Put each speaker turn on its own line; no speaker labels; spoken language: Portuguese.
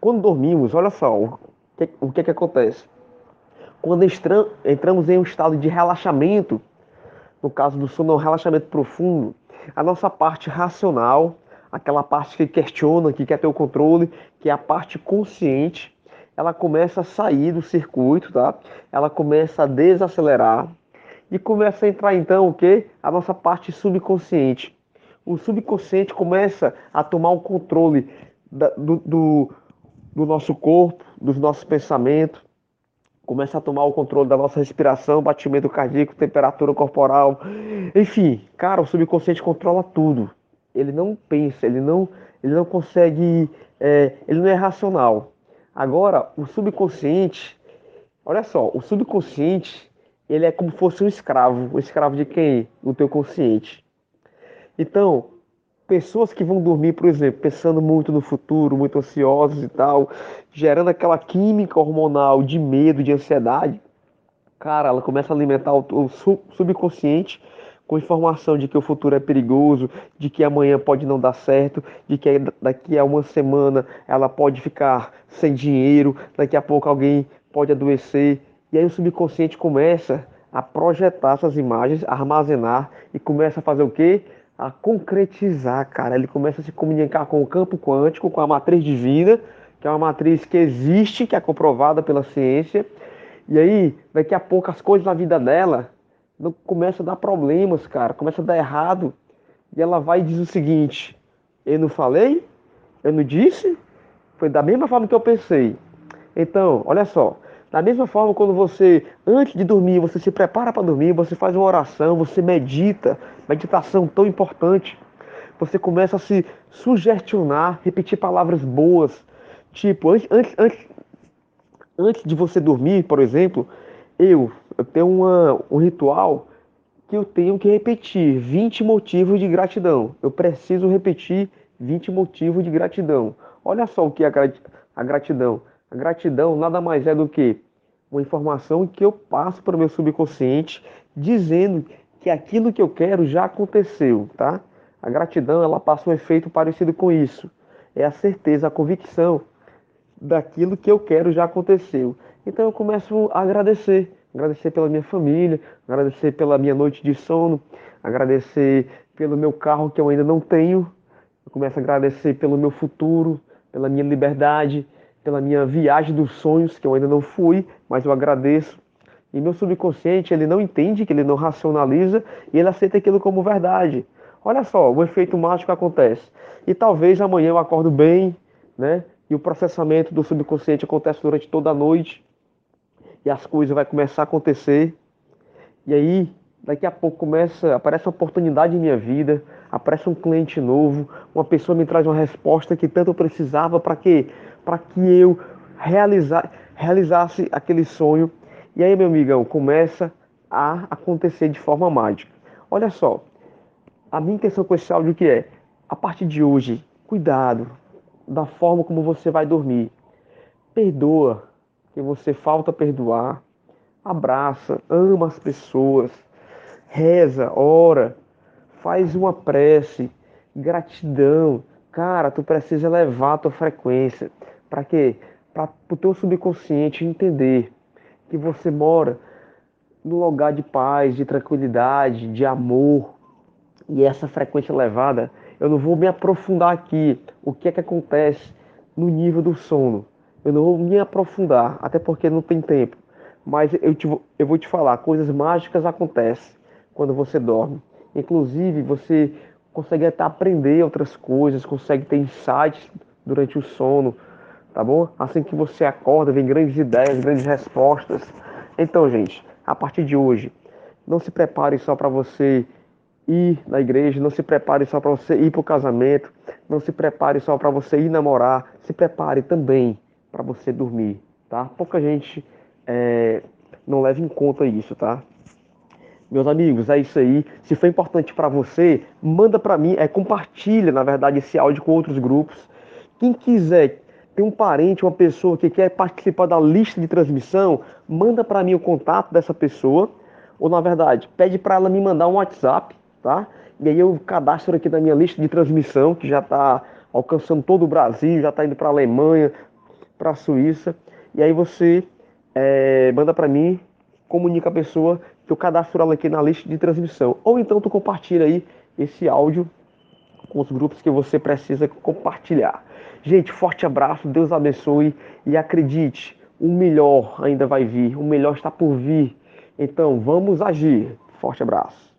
Quando dormimos, olha só, o que, o que, que acontece? Quando entramos em um estado de relaxamento, no caso do sono, um relaxamento profundo, a nossa parte racional, aquela parte que questiona, que quer ter o controle, que é a parte consciente, ela começa a sair do circuito, tá? Ela começa a desacelerar e começa a entrar então o que? A nossa parte subconsciente. O subconsciente começa a tomar o controle da, do, do nosso corpo, dos nossos pensamentos, começa a tomar o controle da nossa respiração, batimento cardíaco, temperatura corporal, enfim, cara, o subconsciente controla tudo. Ele não pensa, ele não, ele não consegue, é, ele não é racional. Agora, o subconsciente, olha só, o subconsciente, ele é como se fosse um escravo. O escravo de quem? O teu consciente. Então, pessoas que vão dormir, por exemplo, pensando muito no futuro, muito ansiosos e tal, gerando aquela química hormonal de medo, de ansiedade, cara, ela começa a alimentar o, subconsciente com informação de que o futuro é perigoso, de que amanhã pode não dar certo, de que daqui a uma semana ela pode ficar sem dinheiro, daqui a pouco alguém pode adoecer. E aí o subconsciente começa a projetar essas imagens, a armazenar e começa a fazer o quê? A concretizar, cara. Ele começa a se comunicar com o campo quântico, com a matriz divina, que é uma matriz que existe, que é comprovada pela ciência. E aí, daqui a pouco, as coisas na vida dela começam a dar problemas, cara. Começa a dar errado. E ela vai e diz o seguinte: Eu não falei? Eu não disse? Foi da mesma forma que eu pensei. Então, olha só. Da mesma forma, quando você, antes de dormir, você se prepara para dormir, você faz uma oração, você medita, meditação tão importante. Você começa a se sugestionar, repetir palavras boas. Tipo, antes, antes, antes, antes de você dormir, por exemplo, eu, eu tenho uma, um ritual que eu tenho que repetir 20 motivos de gratidão. Eu preciso repetir 20 motivos de gratidão. Olha só o que é a gratidão. A gratidão nada mais é do que uma informação que eu passo para o meu subconsciente dizendo que aquilo que eu quero já aconteceu, tá? A gratidão, ela passa um efeito parecido com isso. É a certeza, a convicção daquilo que eu quero já aconteceu. Então eu começo a agradecer, agradecer pela minha família, agradecer pela minha noite de sono, agradecer pelo meu carro que eu ainda não tenho. Eu começo a agradecer pelo meu futuro, pela minha liberdade, pela minha viagem dos sonhos, que eu ainda não fui, mas eu agradeço. E meu subconsciente, ele não entende, que ele não racionaliza, e ele aceita aquilo como verdade. Olha só, o efeito mágico acontece. E talvez amanhã eu acordo bem, né? E o processamento do subconsciente acontece durante toda a noite. E as coisas vão começar a acontecer. E aí, daqui a pouco começa, aparece uma oportunidade em minha vida, aparece um cliente novo, uma pessoa me traz uma resposta que tanto eu precisava para quê? Para que eu realizar, realizasse aquele sonho. E aí, meu amigão, começa a acontecer de forma mágica. Olha só, a minha intenção com esse áudio que é, a partir de hoje, cuidado da forma como você vai dormir. Perdoa que você falta perdoar. Abraça, ama as pessoas, reza, ora, faz uma prece, gratidão. Cara, tu precisa elevar a tua frequência. Para quê? Para o teu subconsciente entender que você mora num lugar de paz, de tranquilidade, de amor. E essa frequência elevada, eu não vou me aprofundar aqui o que é que acontece no nível do sono. Eu não vou me aprofundar, até porque não tem tempo. Mas eu, te, eu vou te falar, coisas mágicas acontecem quando você dorme. Inclusive, você consegue até aprender outras coisas, consegue ter insights durante o sono, tá bom? Assim que você acorda, vem grandes ideias, grandes respostas. Então, gente, a partir de hoje, não se prepare só para você ir na igreja, não se prepare só para você ir para o casamento, não se prepare só para você ir namorar, se prepare também para você dormir, tá? Pouca gente é, não leva em conta isso, tá? Meus amigos, é isso aí. Se foi importante para você, manda para mim, é compartilha, na verdade, esse áudio com outros grupos. Quem quiser tem um parente, uma pessoa que quer participar da lista de transmissão, manda para mim o contato dessa pessoa, ou na verdade, pede para ela me mandar um WhatsApp, tá? E aí eu cadastro aqui na minha lista de transmissão, que já está alcançando todo o Brasil, já está indo para a Alemanha, para a Suíça. E aí você é, manda para mim, comunica a pessoa que eu cadastro ela aqui na lista de transmissão. Ou então tu compartilha aí esse áudio com os grupos que você precisa compartilhar. Gente, forte abraço, Deus abençoe e acredite, o melhor ainda vai vir, o melhor está por vir. Então, vamos agir. Forte abraço.